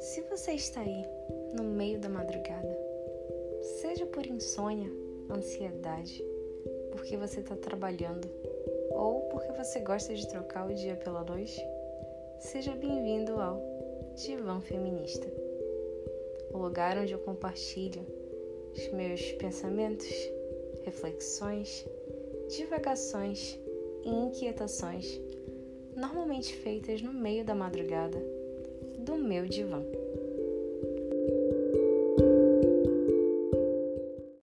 Se você está aí, no meio da madrugada, seja por insônia, ansiedade, porque você está trabalhando ou porque você gosta de trocar o dia pela noite, seja bem-vindo ao Divã Feminista o lugar onde eu compartilho os meus pensamentos, reflexões, divagações e inquietações, normalmente feitas no meio da madrugada do meu divã.